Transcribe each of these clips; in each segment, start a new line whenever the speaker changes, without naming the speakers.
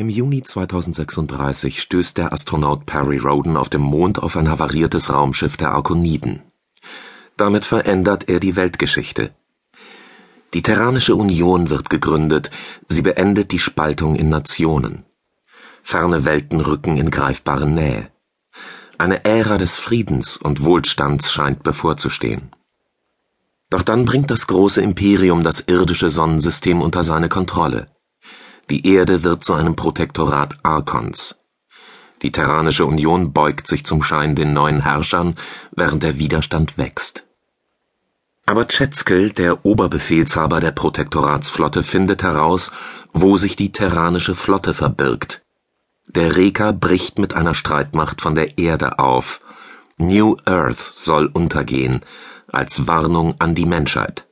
Im Juni 2036 stößt der Astronaut Perry Rhodan auf dem Mond auf ein havariertes Raumschiff der Arkoniden. Damit verändert er die Weltgeschichte. Die Terranische Union wird gegründet, sie beendet die Spaltung in Nationen. Ferne Welten rücken in greifbare Nähe. Eine Ära des Friedens und Wohlstands scheint bevorzustehen. Doch dann bringt das große Imperium das irdische Sonnensystem unter seine Kontrolle. Die Erde wird zu einem Protektorat Arkons. Die Terranische Union beugt sich zum Schein den neuen Herrschern, während der Widerstand wächst. Aber Tschetschkel, der Oberbefehlshaber der Protektoratsflotte, findet heraus, wo sich die terranische Flotte verbirgt. Der Reka bricht mit einer Streitmacht von der Erde auf. New Earth soll untergehen, als Warnung an die Menschheit.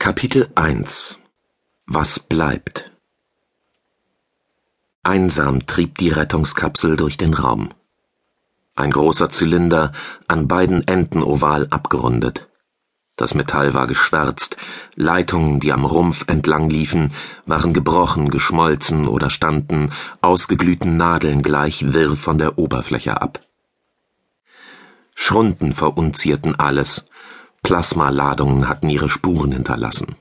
Kapitel 1 was bleibt? Einsam trieb die Rettungskapsel durch den Raum. Ein großer Zylinder, an beiden Enden oval abgerundet. Das Metall war geschwärzt, Leitungen, die am Rumpf entlang liefen, waren gebrochen, geschmolzen oder standen ausgeglühten Nadeln gleich wirr von der Oberfläche ab. Schrunden verunzierten alles, Plasmaladungen hatten ihre Spuren hinterlassen.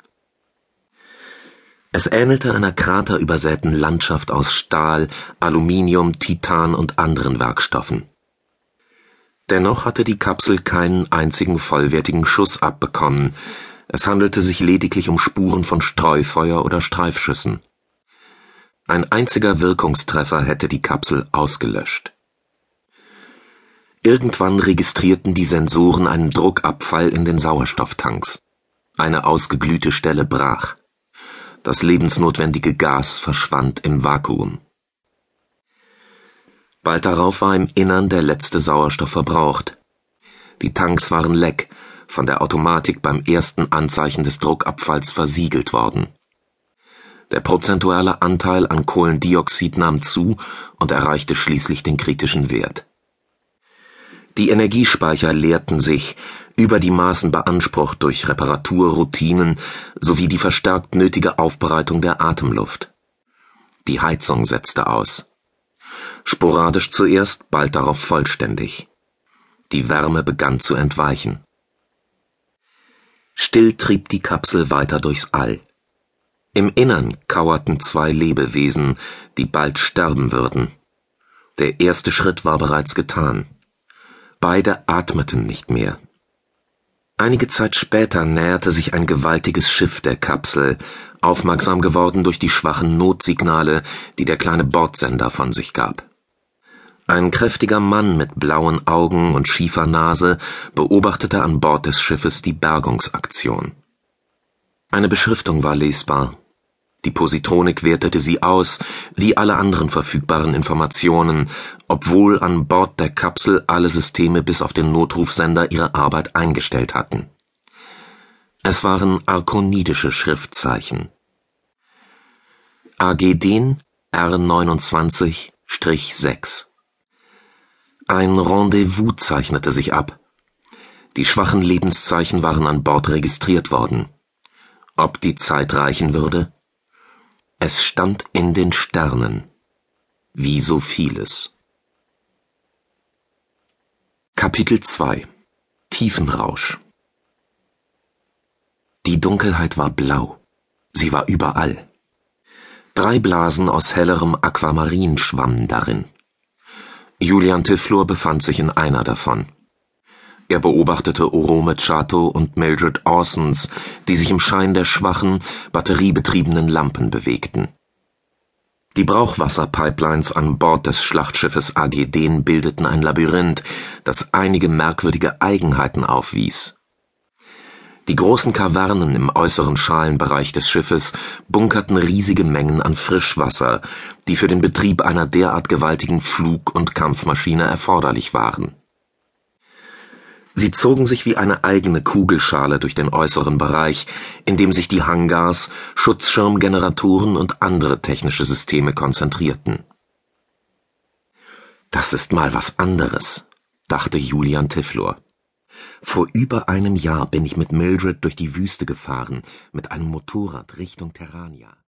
Es ähnelte einer kraterübersäten Landschaft aus Stahl, Aluminium, Titan und anderen Werkstoffen. Dennoch hatte die Kapsel keinen einzigen vollwertigen Schuss abbekommen, es handelte sich lediglich um Spuren von Streufeuer oder Streifschüssen. Ein einziger Wirkungstreffer hätte die Kapsel ausgelöscht. Irgendwann registrierten die Sensoren einen Druckabfall in den Sauerstofftanks. Eine ausgeglühte Stelle brach. Das lebensnotwendige Gas verschwand im Vakuum. Bald darauf war im Innern der letzte Sauerstoff verbraucht. Die Tanks waren leck, von der Automatik beim ersten Anzeichen des Druckabfalls versiegelt worden. Der prozentuale Anteil an Kohlendioxid nahm zu und erreichte schließlich den kritischen Wert. Die Energiespeicher leerten sich, über die Maßen beansprucht durch Reparaturroutinen sowie die verstärkt nötige Aufbereitung der Atemluft. Die Heizung setzte aus. Sporadisch zuerst, bald darauf vollständig. Die Wärme begann zu entweichen. Still trieb die Kapsel weiter durchs All. Im Innern kauerten zwei Lebewesen, die bald sterben würden. Der erste Schritt war bereits getan. Beide atmeten nicht mehr. Einige Zeit später näherte sich ein gewaltiges Schiff der Kapsel, aufmerksam geworden durch die schwachen Notsignale, die der kleine Bordsender von sich gab. Ein kräftiger Mann mit blauen Augen und schiefer Nase beobachtete an Bord des Schiffes die Bergungsaktion. Eine Beschriftung war lesbar, die Positronik wertete sie aus, wie alle anderen verfügbaren Informationen, obwohl an Bord der Kapsel alle Systeme bis auf den Notrufsender ihre Arbeit eingestellt hatten. Es waren arkonidische Schriftzeichen. AGDEN R29-6 Ein Rendezvous zeichnete sich ab. Die schwachen Lebenszeichen waren an Bord registriert worden. Ob die Zeit reichen würde? Es stand in den Sternen, wie so vieles. Kapitel 2 Tiefenrausch Die Dunkelheit war blau, sie war überall. Drei Blasen aus hellerem Aquamarin schwammen darin. Julian Tiflor befand sich in einer davon. Er beobachtete Orome Chato und Mildred Orsons, die sich im Schein der schwachen, batteriebetriebenen Lampen bewegten. Die Brauchwasserpipelines an Bord des Schlachtschiffes AGDen bildeten ein Labyrinth, das einige merkwürdige Eigenheiten aufwies. Die großen Kavernen im äußeren Schalenbereich des Schiffes bunkerten riesige Mengen an Frischwasser, die für den Betrieb einer derart gewaltigen Flug- und Kampfmaschine erforderlich waren Sie zogen sich wie eine eigene Kugelschale durch den äußeren Bereich, in dem sich die Hangars, Schutzschirmgeneratoren und andere technische Systeme konzentrierten. Das ist mal was anderes, dachte Julian Tiflor. Vor über einem Jahr bin ich mit Mildred durch die Wüste gefahren, mit einem Motorrad Richtung Terrania.